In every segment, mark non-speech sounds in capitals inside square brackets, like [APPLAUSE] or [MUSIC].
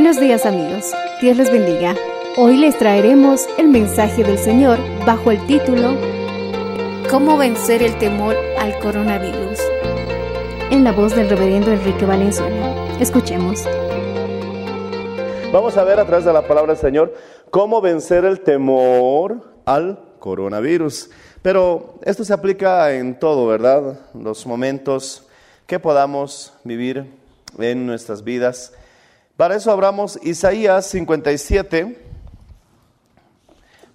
Buenos días amigos, Dios les bendiga. Hoy les traeremos el mensaje del Señor bajo el título ¿Cómo vencer el temor al coronavirus? En la voz del reverendo Enrique Valenzuela. Escuchemos. Vamos a ver a través de la palabra del Señor cómo vencer el temor al coronavirus. Pero esto se aplica en todo, ¿verdad? Los momentos que podamos vivir en nuestras vidas. Para eso abramos Isaías 57,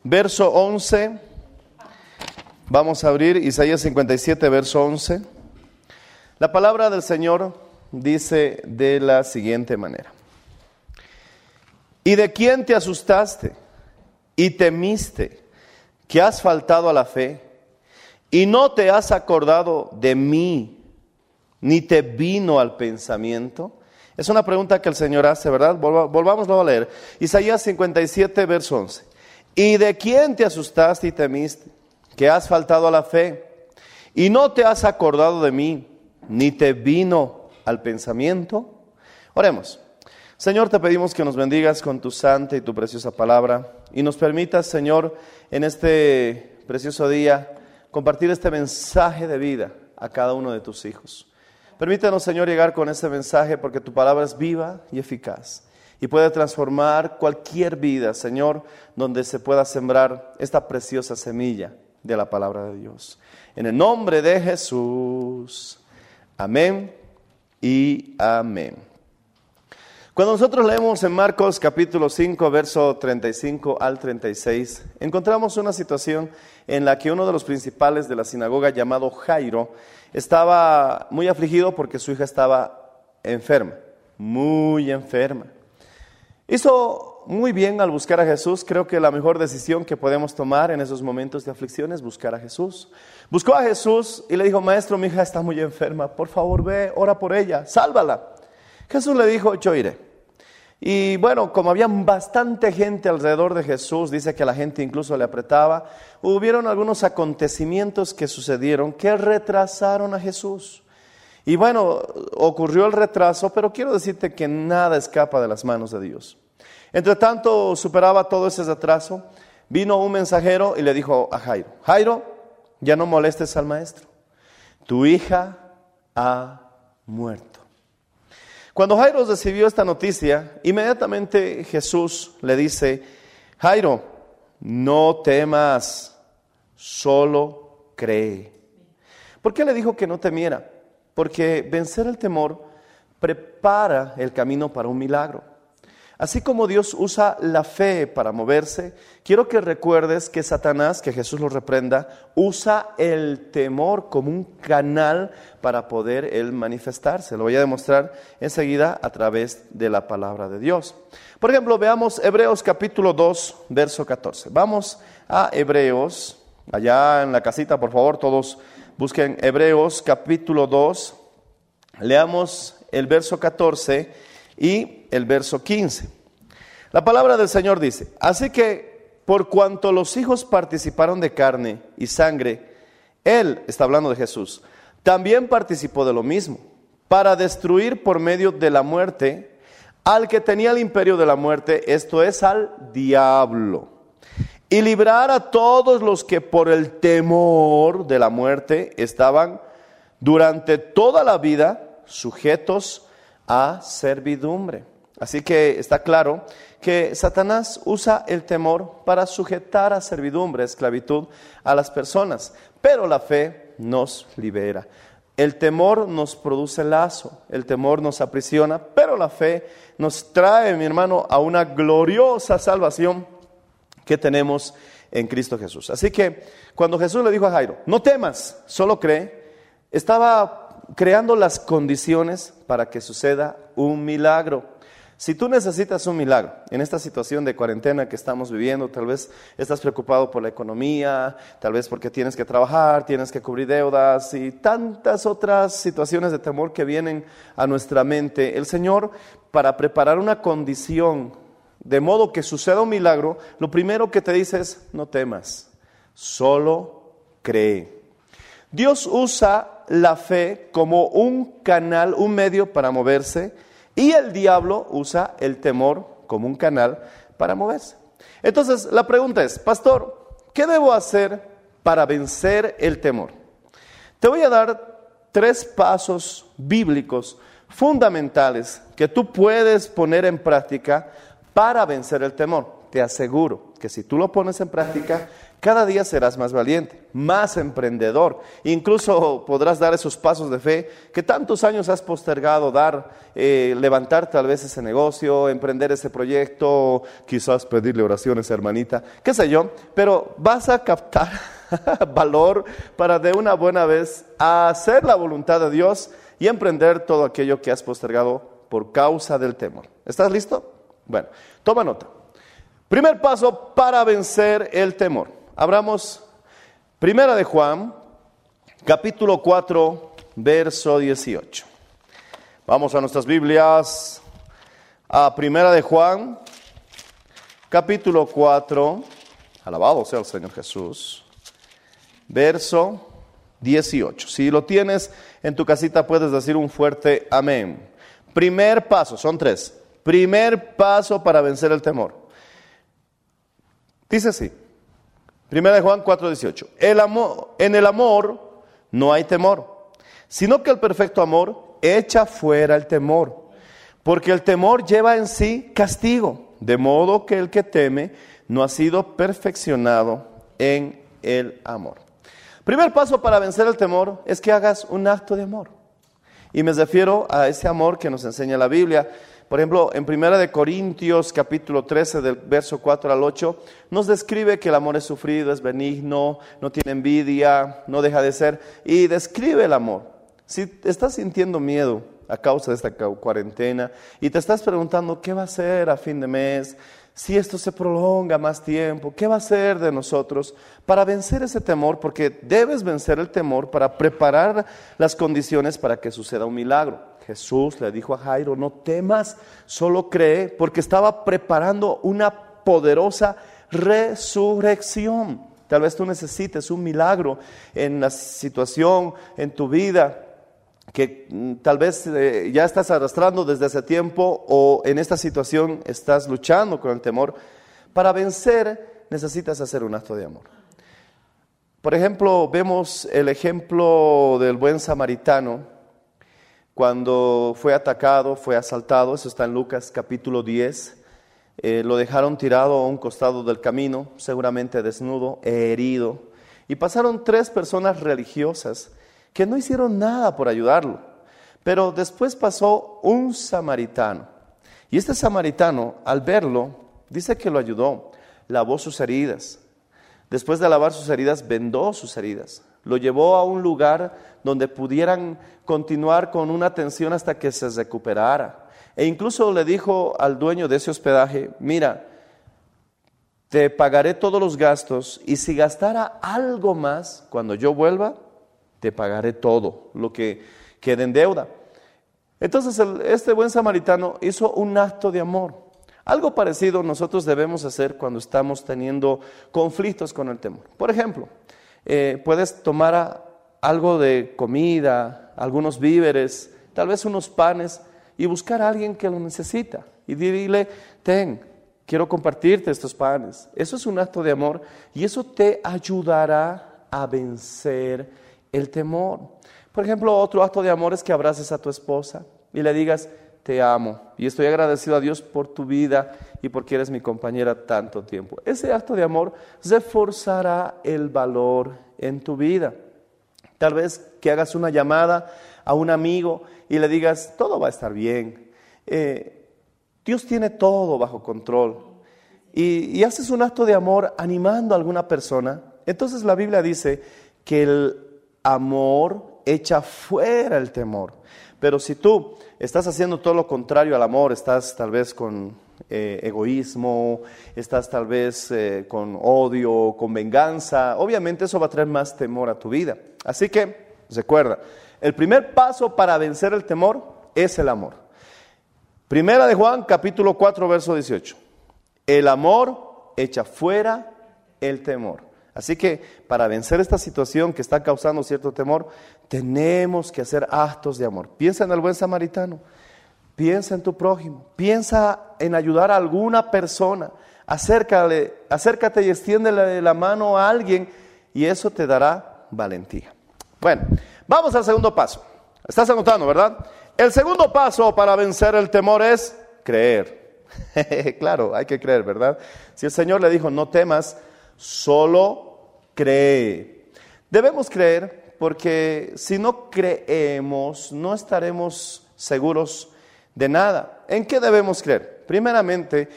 verso 11. Vamos a abrir Isaías 57, verso 11. La palabra del Señor dice de la siguiente manera. ¿Y de quién te asustaste y temiste que has faltado a la fe y no te has acordado de mí ni te vino al pensamiento? Es una pregunta que el Señor hace, ¿verdad? Volvámoslo a leer. Isaías 57, verso 11. ¿Y de quién te asustaste y temiste que has faltado a la fe y no te has acordado de mí ni te vino al pensamiento? Oremos. Señor, te pedimos que nos bendigas con tu santa y tu preciosa palabra y nos permitas, Señor, en este precioso día compartir este mensaje de vida a cada uno de tus hijos. Permítanos, Señor, llegar con ese mensaje porque tu palabra es viva y eficaz y puede transformar cualquier vida, Señor, donde se pueda sembrar esta preciosa semilla de la palabra de Dios. En el nombre de Jesús. Amén y amén. Cuando nosotros leemos en Marcos capítulo 5, verso 35 al 36, encontramos una situación en la que uno de los principales de la sinagoga llamado Jairo estaba muy afligido porque su hija estaba enferma, muy enferma. Hizo muy bien al buscar a Jesús. Creo que la mejor decisión que podemos tomar en esos momentos de aflicción es buscar a Jesús. Buscó a Jesús y le dijo, maestro, mi hija está muy enferma, por favor ve, ora por ella, sálvala. Jesús le dijo, yo iré. Y bueno, como había bastante gente alrededor de Jesús, dice que la gente incluso le apretaba, hubieron algunos acontecimientos que sucedieron que retrasaron a Jesús. Y bueno, ocurrió el retraso, pero quiero decirte que nada escapa de las manos de Dios. Entre tanto, superaba todo ese retraso, vino un mensajero y le dijo a Jairo, Jairo, ya no molestes al maestro, tu hija ha muerto. Cuando Jairo recibió esta noticia, inmediatamente Jesús le dice, Jairo, no temas, solo cree. ¿Por qué le dijo que no temiera? Porque vencer el temor prepara el camino para un milagro. Así como Dios usa la fe para moverse, quiero que recuerdes que Satanás, que Jesús lo reprenda, usa el temor como un canal para poder él manifestarse. Lo voy a demostrar enseguida a través de la palabra de Dios. Por ejemplo, veamos Hebreos capítulo 2, verso 14. Vamos a Hebreos, allá en la casita, por favor, todos busquen Hebreos capítulo 2, leamos el verso 14 y el verso 15. La palabra del Señor dice, así que por cuanto los hijos participaron de carne y sangre, Él, está hablando de Jesús, también participó de lo mismo, para destruir por medio de la muerte al que tenía el imperio de la muerte, esto es al diablo, y librar a todos los que por el temor de la muerte estaban durante toda la vida sujetos a servidumbre. Así que está claro que Satanás usa el temor para sujetar a servidumbre, esclavitud a las personas, pero la fe nos libera. El temor nos produce lazo, el temor nos aprisiona, pero la fe nos trae, mi hermano, a una gloriosa salvación que tenemos en Cristo Jesús. Así que cuando Jesús le dijo a Jairo, no temas, solo cree, estaba creando las condiciones para que suceda un milagro. Si tú necesitas un milagro en esta situación de cuarentena que estamos viviendo, tal vez estás preocupado por la economía, tal vez porque tienes que trabajar, tienes que cubrir deudas y tantas otras situaciones de temor que vienen a nuestra mente, el Señor, para preparar una condición de modo que suceda un milagro, lo primero que te dice es, no temas, solo cree. Dios usa la fe como un canal, un medio para moverse y el diablo usa el temor como un canal para moverse. Entonces, la pregunta es, pastor, ¿qué debo hacer para vencer el temor? Te voy a dar tres pasos bíblicos fundamentales que tú puedes poner en práctica para vencer el temor. Te aseguro que si tú lo pones en práctica, cada día serás más valiente, más emprendedor. Incluso podrás dar esos pasos de fe que tantos años has postergado, dar, eh, levantar tal vez ese negocio, emprender ese proyecto, quizás pedirle oraciones, hermanita, qué sé yo, pero vas a captar [LAUGHS] valor para de una buena vez hacer la voluntad de Dios y emprender todo aquello que has postergado por causa del temor. ¿Estás listo? Bueno, toma nota. Primer paso para vencer el temor. Abramos Primera de Juan, capítulo 4, verso 18. Vamos a nuestras Biblias, a Primera de Juan, capítulo 4, alabado sea el Señor Jesús, verso 18. Si lo tienes en tu casita puedes decir un fuerte amén. Primer paso, son tres. Primer paso para vencer el temor. Dice así. Primera de Juan 4:18. El amor, en el amor no hay temor, sino que el perfecto amor echa fuera el temor, porque el temor lleva en sí castigo, de modo que el que teme no ha sido perfeccionado en el amor. Primer paso para vencer el temor es que hagas un acto de amor. Y me refiero a ese amor que nos enseña la Biblia. Por ejemplo, en Primera de Corintios, capítulo 13, del verso 4 al 8, nos describe que el amor es sufrido, es benigno, no tiene envidia, no deja de ser, y describe el amor. Si estás sintiendo miedo a causa de esta cuarentena y te estás preguntando qué va a ser a fin de mes, si esto se prolonga más tiempo, ¿qué va a ser de nosotros para vencer ese temor? Porque debes vencer el temor para preparar las condiciones para que suceda un milagro. Jesús le dijo a Jairo, no temas, solo cree, porque estaba preparando una poderosa resurrección. Tal vez tú necesites un milagro en la situación, en tu vida, que mm, tal vez eh, ya estás arrastrando desde hace tiempo o en esta situación estás luchando con el temor. Para vencer necesitas hacer un acto de amor. Por ejemplo, vemos el ejemplo del buen samaritano cuando fue atacado, fue asaltado, eso está en Lucas capítulo 10, eh, lo dejaron tirado a un costado del camino, seguramente desnudo, herido, y pasaron tres personas religiosas que no hicieron nada por ayudarlo, pero después pasó un samaritano, y este samaritano, al verlo, dice que lo ayudó, lavó sus heridas, después de lavar sus heridas, vendó sus heridas, lo llevó a un lugar donde pudieran continuar con una atención hasta que se recuperara. E incluso le dijo al dueño de ese hospedaje, mira, te pagaré todos los gastos y si gastara algo más, cuando yo vuelva, te pagaré todo lo que quede en deuda. Entonces este buen samaritano hizo un acto de amor. Algo parecido nosotros debemos hacer cuando estamos teniendo conflictos con el temor. Por ejemplo, eh, puedes tomar a- algo de comida, algunos víveres, tal vez unos panes y buscar a alguien que lo necesita y dile, ten, quiero compartirte estos panes. Eso es un acto de amor y eso te ayudará a vencer el temor. Por ejemplo, otro acto de amor es que abraces a tu esposa y le digas, te amo y estoy agradecido a Dios por tu vida y porque eres mi compañera tanto tiempo. Ese acto de amor reforzará el valor en tu vida. Tal vez que hagas una llamada a un amigo y le digas, todo va a estar bien. Eh, Dios tiene todo bajo control. Y, y haces un acto de amor animando a alguna persona. Entonces la Biblia dice que el amor echa fuera el temor. Pero si tú estás haciendo todo lo contrario al amor, estás tal vez con eh, egoísmo, estás tal vez eh, con odio, con venganza, obviamente eso va a traer más temor a tu vida. Así que recuerda, el primer paso para vencer el temor es el amor. Primera de Juan, capítulo 4, verso 18. El amor echa fuera el temor. Así que para vencer esta situación que está causando cierto temor, tenemos que hacer actos de amor. Piensa en el buen samaritano, piensa en tu prójimo, piensa en ayudar a alguna persona. Acércale, acércate y extiéndele la mano a alguien y eso te dará valentía. Bueno, vamos al segundo paso. Estás anotando, ¿verdad? El segundo paso para vencer el temor es creer. [LAUGHS] claro, hay que creer, ¿verdad? Si el Señor le dijo, no temas, solo cree. Debemos creer porque si no creemos, no estaremos seguros de nada. ¿En qué debemos creer? Primeramente,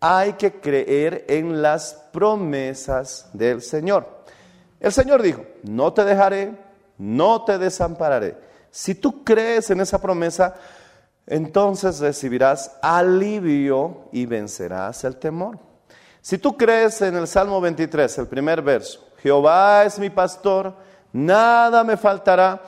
hay que creer en las promesas del Señor. El Señor dijo, no te dejaré, no te desampararé. Si tú crees en esa promesa, entonces recibirás alivio y vencerás el temor. Si tú crees en el Salmo 23, el primer verso, Jehová es mi pastor, nada me faltará,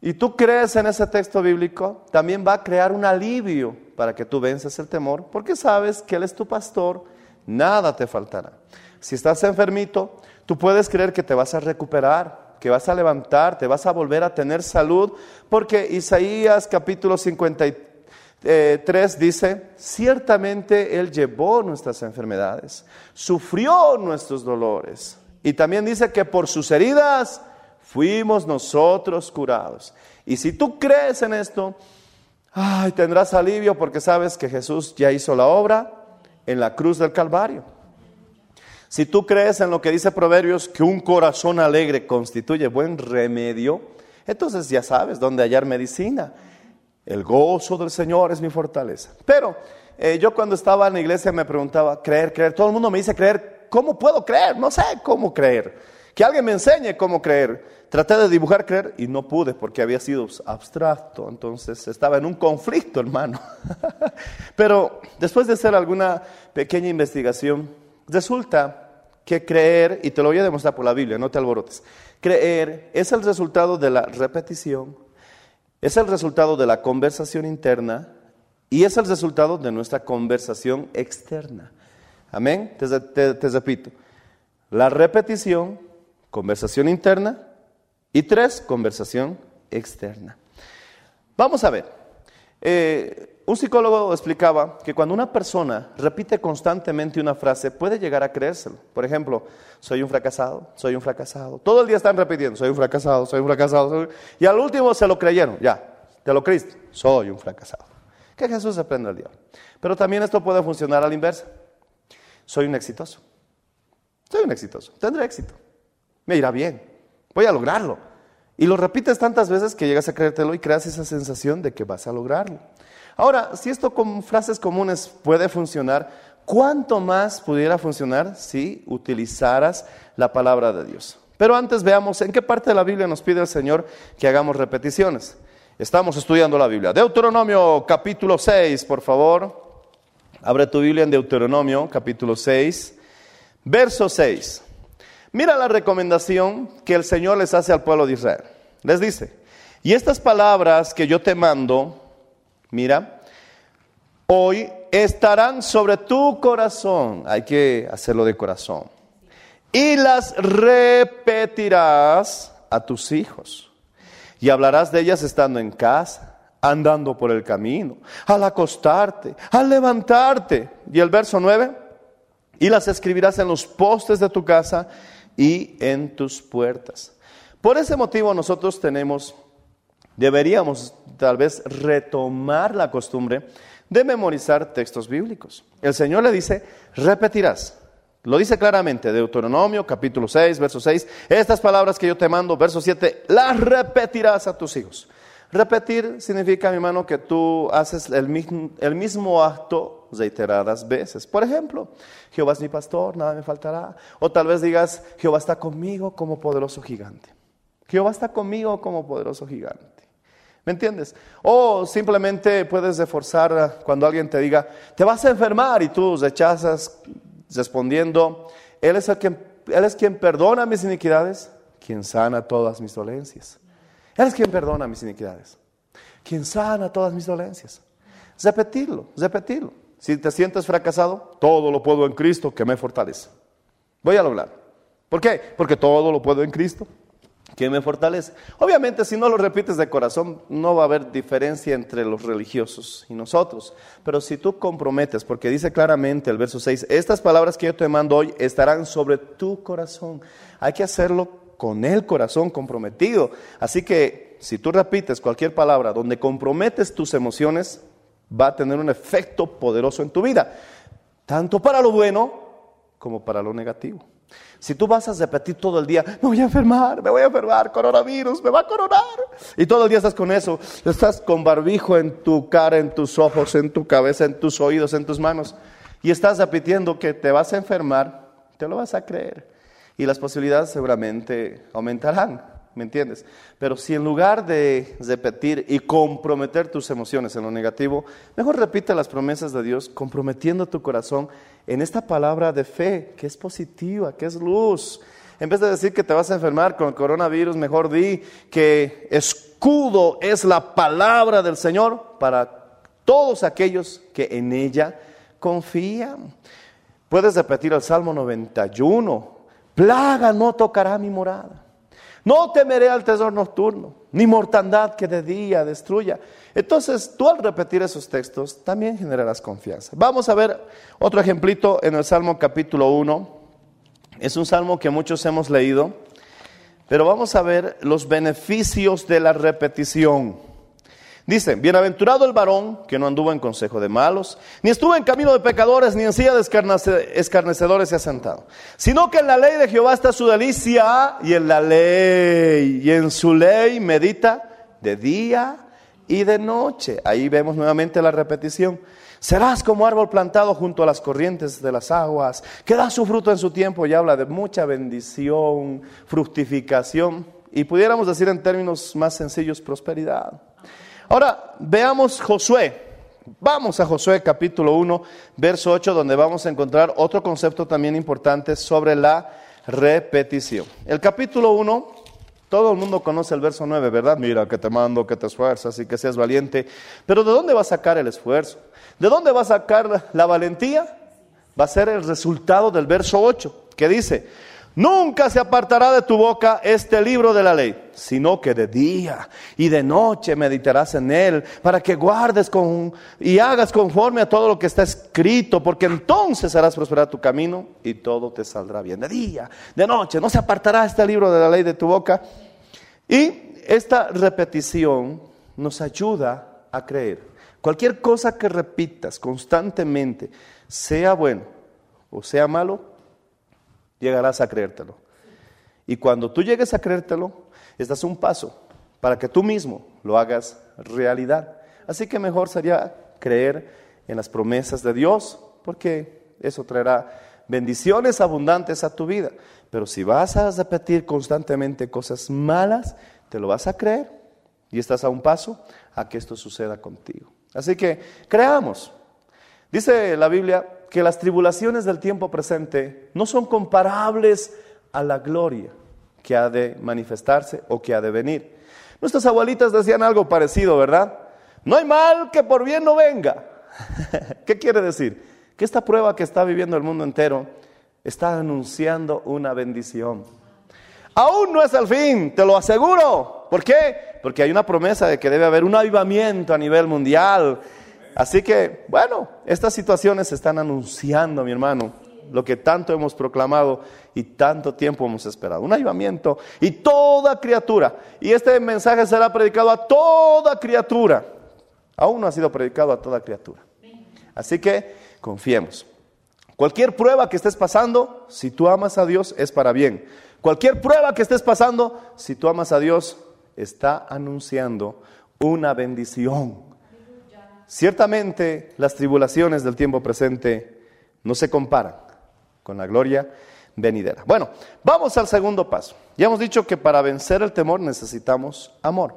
y tú crees en ese texto bíblico, también va a crear un alivio para que tú vences el temor, porque sabes que Él es tu pastor, nada te faltará. Si estás enfermito, tú puedes creer que te vas a recuperar, que vas a levantar, te vas a volver a tener salud, porque Isaías capítulo 53 dice, ciertamente Él llevó nuestras enfermedades, sufrió nuestros dolores, y también dice que por sus heridas fuimos nosotros curados. Y si tú crees en esto, ay, tendrás alivio porque sabes que Jesús ya hizo la obra en la cruz del Calvario. Si tú crees en lo que dice Proverbios, que un corazón alegre constituye buen remedio, entonces ya sabes dónde hallar medicina. El gozo del Señor es mi fortaleza. Pero eh, yo cuando estaba en la iglesia me preguntaba, creer, creer. Todo el mundo me dice creer. ¿Cómo puedo creer? No sé cómo creer. Que alguien me enseñe cómo creer. Traté de dibujar creer y no pude porque había sido abstracto. Entonces estaba en un conflicto, hermano. [LAUGHS] Pero después de hacer alguna pequeña investigación, resulta que creer, y te lo voy a demostrar por la Biblia, no te alborotes, creer es el resultado de la repetición, es el resultado de la conversación interna y es el resultado de nuestra conversación externa. Amén. Te, repito, la repetición, conversación interna y tres, conversación externa. Vamos a ver. Eh, un psicólogo explicaba que cuando una persona repite constantemente una frase puede llegar a creérselo. Por ejemplo, soy un fracasado, soy un fracasado. Todo el día están repitiendo, soy un fracasado, soy un fracasado. soy un-". Y al último se lo creyeron, ya, te lo creíste, soy un fracasado. Que Jesús se al diablo. Pero también esto puede funcionar a la inversa. Soy un exitoso. Soy un exitoso, tendré éxito. Me irá bien, voy a lograrlo. Y lo repites tantas veces que llegas a creértelo y creas esa sensación de que vas a lograrlo. Ahora, si esto con frases comunes puede funcionar, ¿cuánto más pudiera funcionar si utilizaras la palabra de Dios? Pero antes veamos en qué parte de la Biblia nos pide el Señor que hagamos repeticiones. Estamos estudiando la Biblia. Deuteronomio capítulo 6, por favor. Abre tu Biblia en Deuteronomio capítulo 6, verso 6. Mira la recomendación que el Señor les hace al pueblo de Israel. Les dice, y estas palabras que yo te mando, mira, hoy estarán sobre tu corazón. Hay que hacerlo de corazón. Y las repetirás a tus hijos. Y hablarás de ellas estando en casa, andando por el camino, al acostarte, al levantarte. Y el verso 9, y las escribirás en los postes de tu casa y en tus puertas. Por ese motivo nosotros tenemos, deberíamos tal vez retomar la costumbre de memorizar textos bíblicos. El Señor le dice, repetirás. Lo dice claramente, Deuteronomio capítulo 6, verso 6, estas palabras que yo te mando, verso 7, las repetirás a tus hijos. Repetir significa, mi hermano, que tú haces el mismo, el mismo acto reiteradas veces. Por ejemplo, Jehová es mi pastor, nada me faltará. O tal vez digas, Jehová está conmigo como poderoso gigante. Jehová está conmigo como poderoso gigante. ¿Me entiendes? O simplemente puedes reforzar cuando alguien te diga, te vas a enfermar y tú rechazas respondiendo, Él es, el quien, Él es quien perdona mis iniquidades, quien sana todas mis dolencias. Él es quien perdona mis iniquidades, quien sana todas mis dolencias. Repetirlo, repetirlo. Si te sientes fracasado, todo lo puedo en Cristo que me fortalece. Voy a hablar. ¿Por qué? Porque todo lo puedo en Cristo que me fortalece. Obviamente, si no lo repites de corazón, no va a haber diferencia entre los religiosos y nosotros. Pero si tú comprometes, porque dice claramente el verso 6, estas palabras que yo te mando hoy estarán sobre tu corazón. Hay que hacerlo con el corazón comprometido. Así que si tú repites cualquier palabra donde comprometes tus emociones, va a tener un efecto poderoso en tu vida, tanto para lo bueno como para lo negativo. Si tú vas a repetir todo el día, me voy a enfermar, me voy a enfermar, coronavirus, me va a coronar. Y todo el día estás con eso, estás con barbijo en tu cara, en tus ojos, en tu cabeza, en tus oídos, en tus manos. Y estás repitiendo que te vas a enfermar, te lo vas a creer. Y las posibilidades seguramente aumentarán. ¿me entiendes? Pero si en lugar de repetir y comprometer tus emociones en lo negativo, mejor repite las promesas de Dios, comprometiendo tu corazón en esta palabra de fe, que es positiva, que es luz. En vez de decir que te vas a enfermar con el coronavirus, mejor di que escudo es la palabra del Señor para todos aquellos que en ella confían. Puedes repetir el Salmo 91, plaga no tocará mi morada. No temeré al tesoro nocturno, ni mortandad que de día destruya. Entonces, tú al repetir esos textos también generarás confianza. Vamos a ver otro ejemplito en el Salmo capítulo 1. Es un salmo que muchos hemos leído, pero vamos a ver los beneficios de la repetición. Dice, bienaventurado el varón que no anduvo en consejo de malos, ni estuvo en camino de pecadores, ni en silla de escarnecedores se ha sentado, sino que en la ley de Jehová está su delicia, y en la ley, y en su ley medita de día y de noche. Ahí vemos nuevamente la repetición. Serás como árbol plantado junto a las corrientes de las aguas, que da su fruto en su tiempo y habla de mucha bendición, fructificación, y pudiéramos decir en términos más sencillos, prosperidad. Ahora, veamos Josué. Vamos a Josué capítulo 1, verso 8, donde vamos a encontrar otro concepto también importante sobre la repetición. El capítulo 1, todo el mundo conoce el verso 9, ¿verdad? Mira, que te mando, que te esfuerzas y que seas valiente. Pero ¿de dónde va a sacar el esfuerzo? ¿De dónde va a sacar la valentía? Va a ser el resultado del verso 8, que dice, Nunca se apartará de tu boca este libro de la ley, sino que de día y de noche meditarás en él, para que guardes con, y hagas conforme a todo lo que está escrito, porque entonces harás prosperar tu camino y todo te saldrá bien. De día, de noche, no se apartará este libro de la ley de tu boca. Y esta repetición nos ayuda a creer. Cualquier cosa que repitas constantemente, sea bueno o sea malo, llegarás a creértelo. Y cuando tú llegues a creértelo, estás un paso para que tú mismo lo hagas realidad. Así que mejor sería creer en las promesas de Dios, porque eso traerá bendiciones abundantes a tu vida. Pero si vas a repetir constantemente cosas malas, te lo vas a creer y estás a un paso a que esto suceda contigo. Así que creamos. Dice la Biblia que las tribulaciones del tiempo presente no son comparables a la gloria que ha de manifestarse o que ha de venir. Nuestras abuelitas decían algo parecido, ¿verdad? No hay mal que por bien no venga. [LAUGHS] ¿Qué quiere decir? Que esta prueba que está viviendo el mundo entero está anunciando una bendición. Aún no es el fin, te lo aseguro. ¿Por qué? Porque hay una promesa de que debe haber un avivamiento a nivel mundial. Así que, bueno, estas situaciones están anunciando, mi hermano, lo que tanto hemos proclamado y tanto tiempo hemos esperado. Un avivamiento y toda criatura. Y este mensaje será predicado a toda criatura. Aún no ha sido predicado a toda criatura. Así que confiemos. Cualquier prueba que estés pasando, si tú amas a Dios, es para bien. Cualquier prueba que estés pasando, si tú amas a Dios, está anunciando una bendición. Ciertamente las tribulaciones del tiempo presente no se comparan con la gloria venidera. Bueno, vamos al segundo paso. Ya hemos dicho que para vencer el temor necesitamos amor.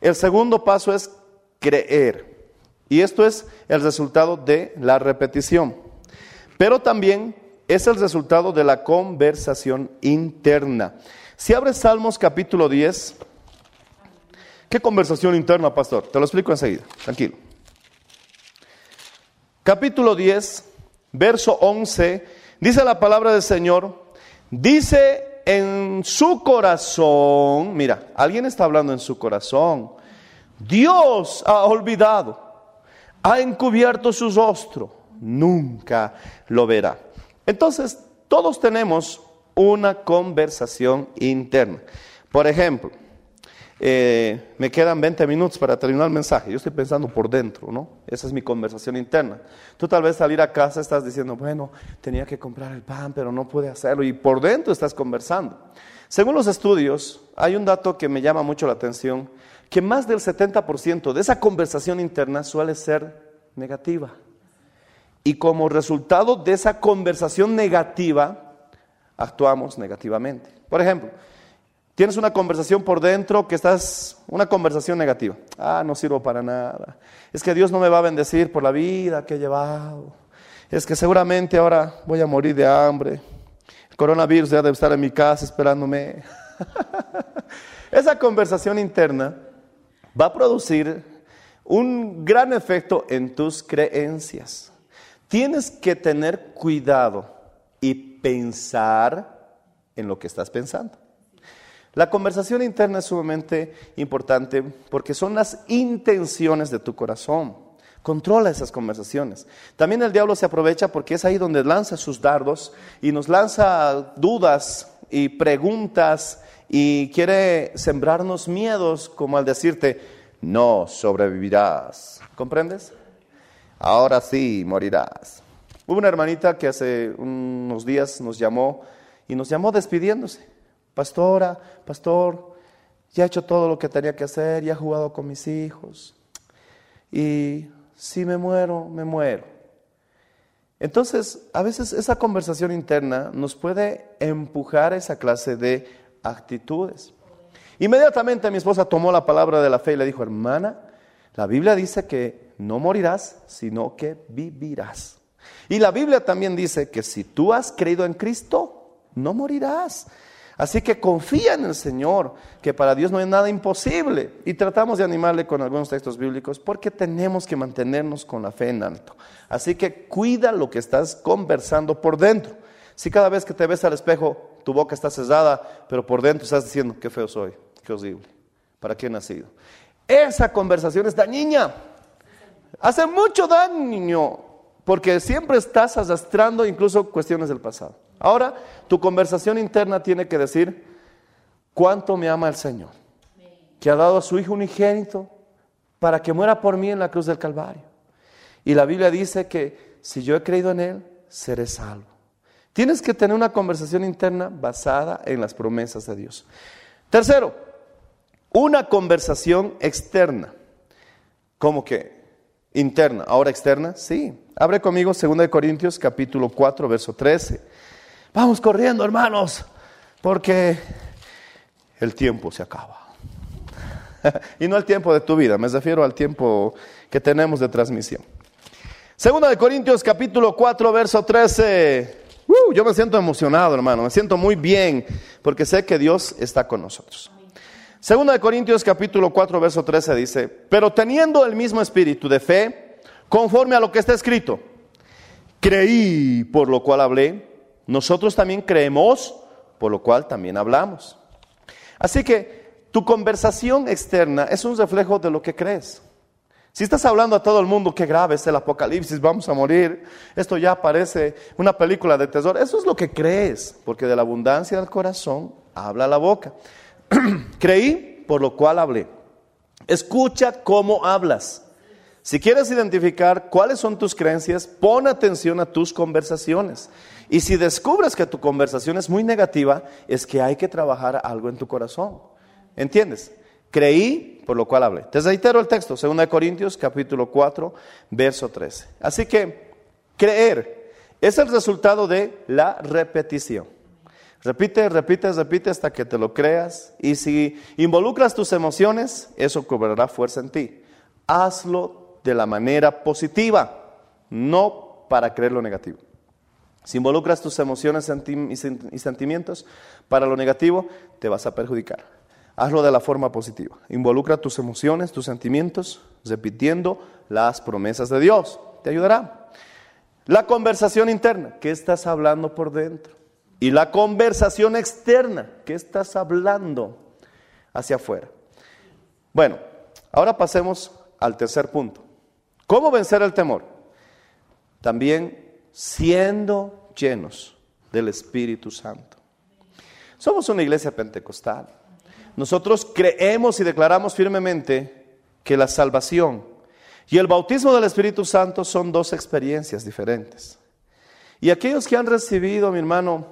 El segundo paso es creer. Y esto es el resultado de la repetición. Pero también es el resultado de la conversación interna. Si abres Salmos capítulo 10, ¿qué conversación interna, pastor? Te lo explico enseguida, tranquilo. Capítulo 10, verso 11, dice la palabra del Señor, dice en su corazón, mira, alguien está hablando en su corazón, Dios ha olvidado, ha encubierto su rostro, nunca lo verá. Entonces, todos tenemos una conversación interna. Por ejemplo, eh, me quedan 20 minutos para terminar el mensaje. Yo estoy pensando por dentro, ¿no? Esa es mi conversación interna. Tú tal vez salir a casa estás diciendo, bueno, tenía que comprar el pan, pero no pude hacerlo. Y por dentro estás conversando. Según los estudios, hay un dato que me llama mucho la atención, que más del 70% de esa conversación interna suele ser negativa. Y como resultado de esa conversación negativa, actuamos negativamente. Por ejemplo, tienes una conversación por dentro que estás, una conversación negativa. Ah, no sirvo para nada. Es que Dios no me va a bendecir por la vida que he llevado. Es que seguramente ahora voy a morir de hambre. El coronavirus ya debe estar en mi casa esperándome. [LAUGHS] Esa conversación interna va a producir un gran efecto en tus creencias. Tienes que tener cuidado y pensar en lo que estás pensando. La conversación interna es sumamente importante porque son las intenciones de tu corazón. Controla esas conversaciones. También el diablo se aprovecha porque es ahí donde lanza sus dardos y nos lanza dudas y preguntas y quiere sembrarnos miedos como al decirte, no sobrevivirás. ¿Comprendes? ahora sí morirás. Hubo una hermanita que hace unos días nos llamó y nos llamó despidiéndose. Pastora, pastor, ya he hecho todo lo que tenía que hacer, ya he jugado con mis hijos. Y si me muero, me muero. Entonces, a veces esa conversación interna nos puede empujar a esa clase de actitudes. Inmediatamente mi esposa tomó la palabra de la fe y le dijo, hermana, la Biblia dice que no morirás, sino que vivirás. Y la Biblia también dice que si tú has creído en Cristo, no morirás. Así que confía en el Señor, que para Dios no hay nada imposible. Y tratamos de animarle con algunos textos bíblicos porque tenemos que mantenernos con la fe en alto. Así que cuida lo que estás conversando por dentro. Si cada vez que te ves al espejo tu boca está cerrada, pero por dentro estás diciendo, qué feo soy, qué horrible, ¿para qué he nacido? Esa conversación es dañina. Hace mucho daño porque siempre estás arrastrando incluso cuestiones del pasado. Ahora, tu conversación interna tiene que decir, ¿cuánto me ama el Señor? Que ha dado a su Hijo unigénito para que muera por mí en la cruz del Calvario. Y la Biblia dice que si yo he creído en Él, seré salvo. Tienes que tener una conversación interna basada en las promesas de Dios. Tercero, una conversación externa. ¿Cómo que? Interna, ahora externa, sí. Abre conmigo 2 Corintios capítulo 4, verso 13. Vamos corriendo, hermanos, porque el tiempo se acaba. [LAUGHS] y no el tiempo de tu vida, me refiero al tiempo que tenemos de transmisión. Segunda de Corintios capítulo 4, verso 13. Uh, yo me siento emocionado, hermano, me siento muy bien, porque sé que Dios está con nosotros. Segunda de Corintios capítulo 4 verso 13 dice, pero teniendo el mismo espíritu de fe, conforme a lo que está escrito. Creí, por lo cual hablé. Nosotros también creemos, por lo cual también hablamos. Así que tu conversación externa es un reflejo de lo que crees. Si estás hablando a todo el mundo, qué grave es el apocalipsis, vamos a morir, esto ya parece una película de tesoro, eso es lo que crees, porque de la abundancia del corazón habla la boca. [CLEARS THROAT] Creí, por lo cual hablé. Escucha cómo hablas. Si quieres identificar cuáles son tus creencias, pon atención a tus conversaciones. Y si descubres que tu conversación es muy negativa, es que hay que trabajar algo en tu corazón. ¿Entiendes? Creí, por lo cual hablé. Te reitero el texto, 2 Corintios capítulo 4, verso 13. Así que creer es el resultado de la repetición. Repite, repite, repite hasta que te lo creas. Y si involucras tus emociones, eso cobrará fuerza en ti. Hazlo de la manera positiva, no para creer lo negativo. Si involucras tus emociones y sentimientos para lo negativo, te vas a perjudicar. Hazlo de la forma positiva. Involucra tus emociones, tus sentimientos, repitiendo las promesas de Dios. Te ayudará. La conversación interna, ¿qué estás hablando por dentro? Y la conversación externa, ¿qué estás hablando hacia afuera? Bueno, ahora pasemos al tercer punto. ¿Cómo vencer el temor? También siendo llenos del Espíritu Santo. Somos una iglesia pentecostal nosotros creemos y declaramos firmemente que la salvación y el bautismo del Espíritu Santo son dos experiencias diferentes. Y aquellos que han recibido, mi hermano,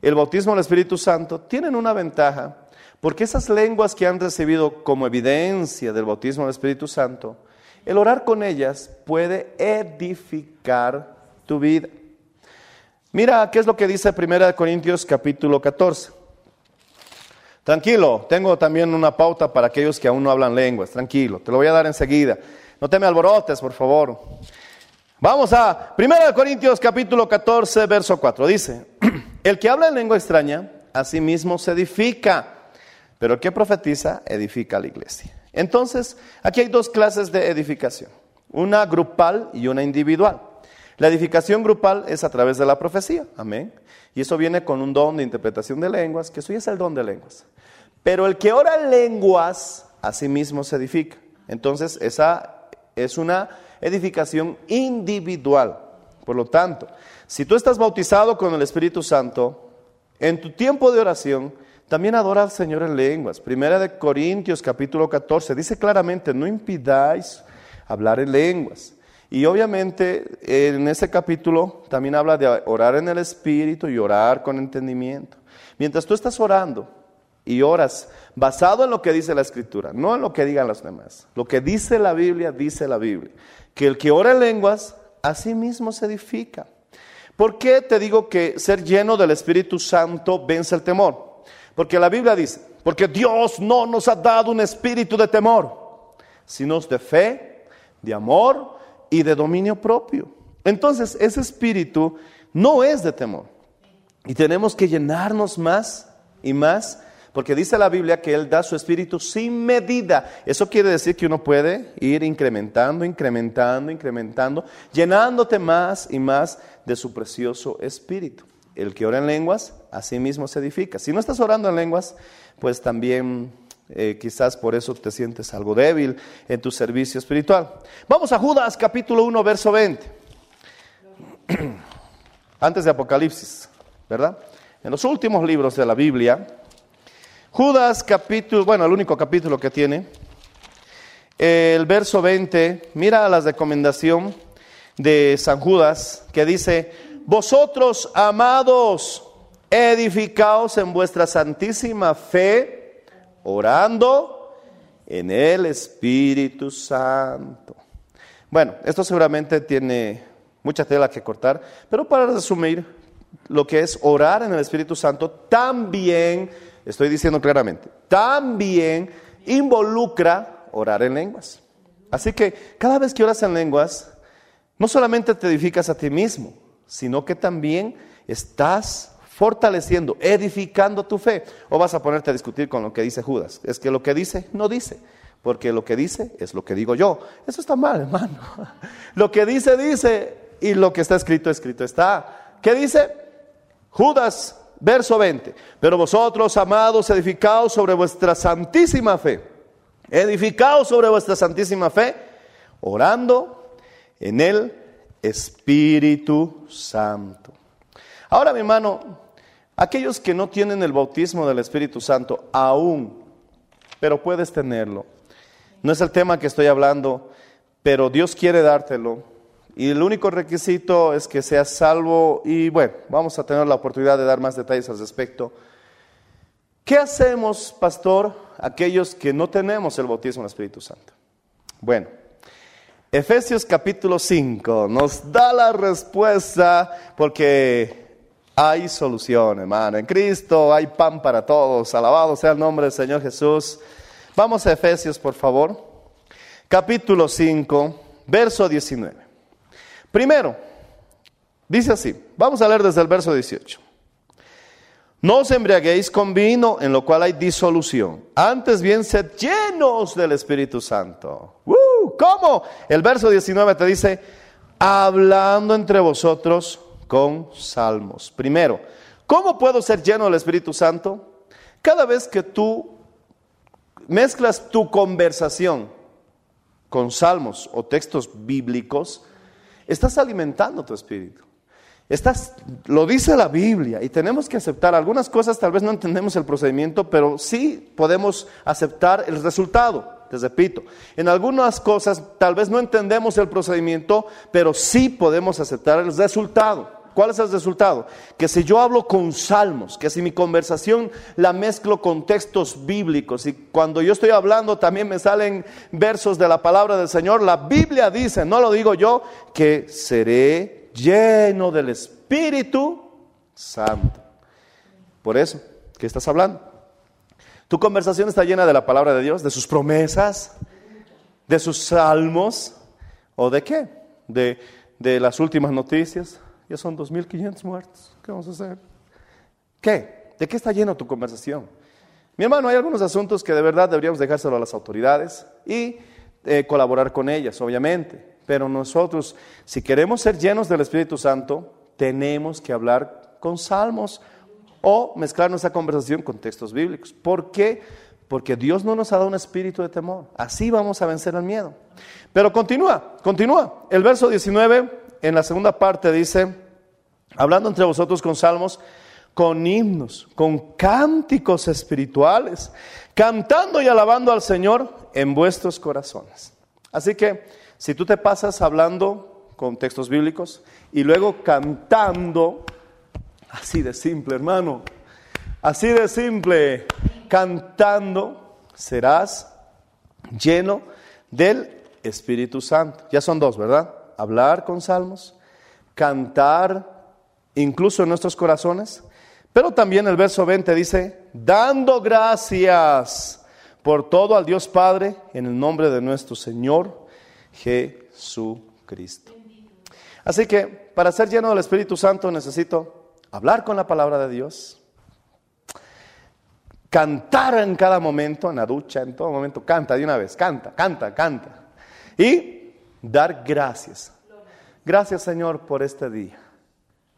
el bautismo del Espíritu Santo, tienen una ventaja, porque esas lenguas que han recibido como evidencia del bautismo del Espíritu Santo, el orar con ellas puede edificar tu vida. Mira qué es lo que dice 1 Corintios capítulo 14. Tranquilo, tengo también una pauta para aquellos que aún no hablan lenguas. Tranquilo, te lo voy a dar enseguida. No te me alborotes, por favor. Vamos a 1 Corintios capítulo 14, verso 4. Dice, [CLEARS THROAT] el que habla en lengua extraña, a sí mismo se edifica, pero el que profetiza, edifica a la iglesia. Entonces, aquí hay dos clases de edificación, una grupal y una individual. La edificación grupal es a través de la profecía, amén. Y eso viene con un don de interpretación de lenguas, que eso ya es el don de lenguas. Pero el que ora lenguas, a sí mismo se edifica. Entonces, esa es una edificación individual. Por lo tanto, si tú estás bautizado con el Espíritu Santo, en tu tiempo de oración, también adora al Señor en lenguas. Primera de Corintios capítulo 14 dice claramente, no impidáis hablar en lenguas. Y obviamente en ese capítulo también habla de orar en el Espíritu y orar con entendimiento. Mientras tú estás orando, y oras basado en lo que dice la Escritura, no en lo que digan los demás. Lo que dice la Biblia, dice la Biblia. Que el que ora en lenguas, a sí mismo se edifica. ¿Por qué te digo que ser lleno del Espíritu Santo vence el temor? Porque la Biblia dice, porque Dios no nos ha dado un espíritu de temor, sino de fe, de amor y de dominio propio. Entonces, ese espíritu no es de temor. Y tenemos que llenarnos más y más porque dice la Biblia que Él da su espíritu sin medida. Eso quiere decir que uno puede ir incrementando, incrementando, incrementando, llenándote más y más de su precioso espíritu. El que ora en lenguas, a sí mismo se edifica. Si no estás orando en lenguas, pues también eh, quizás por eso te sientes algo débil en tu servicio espiritual. Vamos a Judas capítulo 1, verso 20. [CLEARS THROAT] Antes de Apocalipsis, ¿verdad? En los últimos libros de la Biblia, Judas capítulo, bueno, el único capítulo que tiene, el verso 20, mira la recomendación de San Judas que dice, vosotros amados, edificaos en vuestra santísima fe, orando en el Espíritu Santo. Bueno, esto seguramente tiene mucha tela que cortar, pero para resumir, lo que es orar en el Espíritu Santo también estoy diciendo claramente, también involucra orar en lenguas. Así que cada vez que oras en lenguas, no solamente te edificas a ti mismo, sino que también estás fortaleciendo, edificando tu fe. O vas a ponerte a discutir con lo que dice Judas. Es que lo que dice, no dice. porque lo que dice es lo que digo yo. Eso está mal, hermano. [LAUGHS] Lo que dice, dice, y lo que está escrito, escrito está. ¿Qué dice? Judas, verso 20. Pero vosotros, amados, edificados sobre vuestra santísima fe, edificados sobre vuestra santísima fe, orando en el Espíritu Santo. Ahora, mi hermano, aquellos que no tienen el bautismo del Espíritu Santo aún, pero puedes tenerlo. No es el tema que estoy hablando, pero Dios quiere dártelo. Y el único requisito es que seas salvo y bueno, vamos a tener la oportunidad de dar más detalles al respecto. ¿Qué hacemos, pastor, aquellos que no tenemos el bautismo del Espíritu Santo? Bueno, Efesios capítulo 5 nos da la respuesta porque hay solución, hermano. En Cristo hay pan para todos. Alabado sea el nombre del Señor Jesús. Vamos a Efesios, por favor. Capítulo 5, verso 19. Primero, dice así. Vamos a leer desde el verso 18. No os embriaguéis con vino, en lo cual hay disolución. Antes bien, sed llenos del Espíritu Santo. ¡Uh! ¿Cómo? El verso 19 te dice, hablando entre vosotros con salmos. Primero, ¿cómo puedo ser lleno del Espíritu Santo? Cada vez que tú mezclas tu conversación con salmos o textos bíblicos, estás alimentando tu espíritu. Estás, lo dice la Biblia y tenemos que aceptar algunas cosas, tal vez no entendemos el procedimiento, pero sí podemos aceptar el resultado. Te repito, en algunas cosas tal vez no entendemos el procedimiento, pero sí podemos aceptar el resultado. ¿Cuál es el resultado? Que si yo hablo con salmos, que si mi conversación la mezclo con textos bíblicos y cuando yo estoy hablando también me salen versos de la palabra del Señor, la Biblia dice, no lo digo yo, que seré lleno del Espíritu Santo. Por eso, ¿qué estás hablando? Tu conversación está llena de la palabra de Dios, de sus promesas, de sus salmos, o de qué? De, de las últimas noticias, ya son 2.500 muertos. ¿Qué vamos a hacer? ¿Qué? ¿De qué está lleno tu conversación? Mi hermano, hay algunos asuntos que de verdad deberíamos dejárselo a las autoridades y eh, colaborar con ellas, obviamente. Pero nosotros, si queremos ser llenos del Espíritu Santo, tenemos que hablar con salmos o mezclar nuestra conversación con textos bíblicos. ¿Por qué? Porque Dios no nos ha dado un espíritu de temor. Así vamos a vencer el miedo. Pero continúa, continúa. El verso 19 en la segunda parte dice, hablando entre vosotros con salmos, con himnos, con cánticos espirituales, cantando y alabando al Señor en vuestros corazones. Así que si tú te pasas hablando con textos bíblicos y luego cantando, así de simple, hermano, así de simple, cantando, serás lleno del Espíritu Santo. Ya son dos, ¿verdad? Hablar con salmos, cantar incluso en nuestros corazones. Pero también el verso 20 dice, dando gracias por todo al Dios Padre en el nombre de nuestro Señor Jesucristo. Así que para ser lleno del Espíritu Santo necesito hablar con la palabra de Dios, cantar en cada momento, en la ducha, en todo momento, canta de una vez, canta, canta, canta. Y dar gracias. Gracias Señor por este día.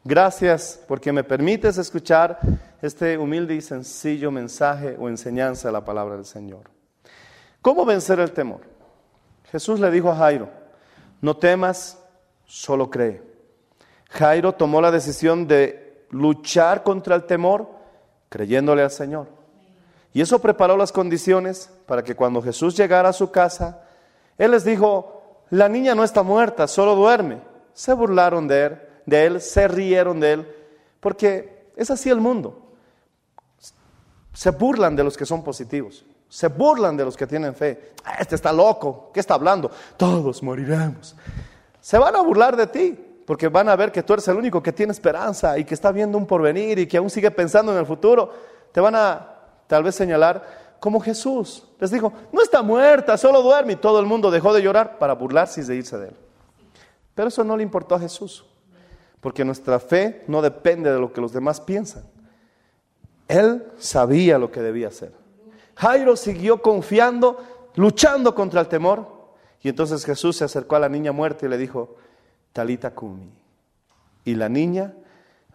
Gracias porque me permites escuchar este humilde y sencillo mensaje o enseñanza de la palabra del Señor. ¿Cómo vencer el temor? Jesús le dijo a Jairo, no temas, solo cree. Jairo tomó la decisión de luchar contra el temor creyéndole al Señor. Y eso preparó las condiciones para que cuando Jesús llegara a su casa, Él les dijo, la niña no está muerta, solo duerme. Se burlaron de él, de él, se rieron de él, porque es así el mundo. Se burlan de los que son positivos, se burlan de los que tienen fe. Ah, este está loco, ¿qué está hablando? Todos moriremos. Se van a burlar de ti, porque van a ver que tú eres el único que tiene esperanza y que está viendo un porvenir y que aún sigue pensando en el futuro. Te van a tal vez señalar como Jesús. Les dijo, no está muerta, solo duerme. Y todo el mundo dejó de llorar para burlarse y de irse de él. Pero eso no le importó a Jesús, porque nuestra fe no depende de lo que los demás piensan. Él sabía lo que debía hacer. Jairo siguió confiando luchando contra el temor. Y entonces Jesús se acercó a la niña muerta y le dijo, Talita Kumi. Y la niña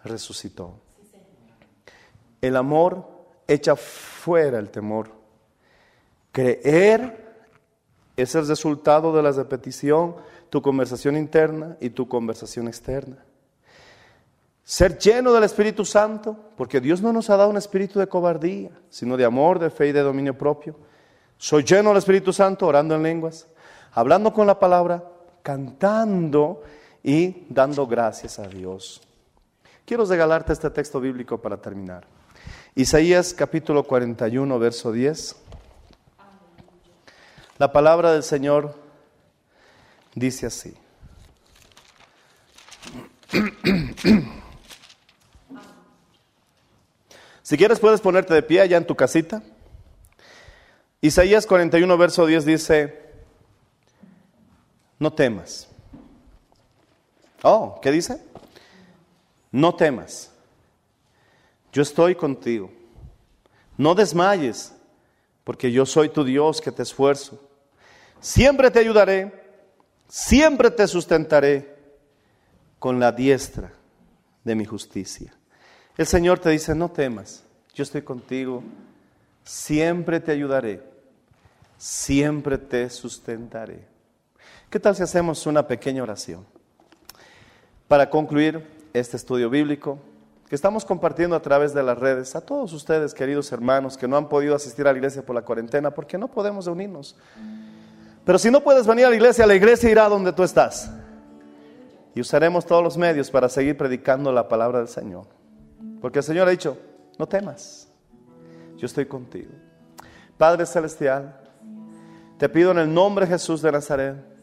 resucitó. El amor echa fuera el temor. Creer es el resultado de la repetición, tu conversación interna y tu conversación externa. Ser lleno del Espíritu Santo, porque Dios no nos ha dado un espíritu de cobardía, sino de amor, de fe y de dominio propio. Soy lleno del Espíritu Santo, orando en lenguas, hablando con la palabra, cantando y dando gracias a Dios. Quiero regalarte este texto bíblico para terminar. Isaías capítulo 41, verso 10. La palabra del Señor dice así. [CLEARS THROAT] Si quieres puedes ponerte de pie allá en tu casita. Isaías 41, verso 10 dice, no temas. Oh, ¿qué dice? No temas. Yo estoy contigo. No desmayes, porque yo soy tu Dios que te esfuerzo. Siempre te ayudaré, siempre te sustentaré con la diestra de mi justicia. El Señor te dice, no temas, yo estoy contigo, siempre te ayudaré, siempre te sustentaré. ¿Qué tal si hacemos una pequeña oración? Para concluir este estudio bíblico estamos compartiendo a través de las redes, a todos ustedes, queridos hermanos, que no han podido asistir a la iglesia por la cuarentena, porque no podemos reunirnos. Pero si no puedes venir a la iglesia, la iglesia irá donde tú estás. Y usaremos todos los medios para seguir predicando la palabra del Señor. Porque el Señor ha dicho, no temas, yo estoy contigo. Padre Celestial, te pido en el nombre de Jesús de Nazaret,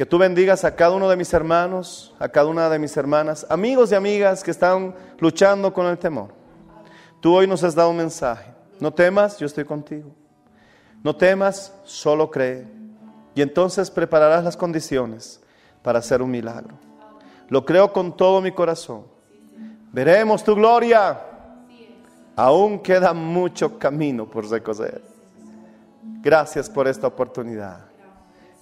que tú bendigas a cada uno de mis hermanos, a cada una de mis hermanas, amigos y amigas que están luchando con el temor. Tú hoy nos has dado un mensaje. No temas, yo estoy contigo. No temas, solo cree. Y entonces prepararás las condiciones para hacer un milagro. Lo creo con todo mi corazón. Veremos tu gloria. Aún queda mucho camino por recorrer. Gracias por esta oportunidad.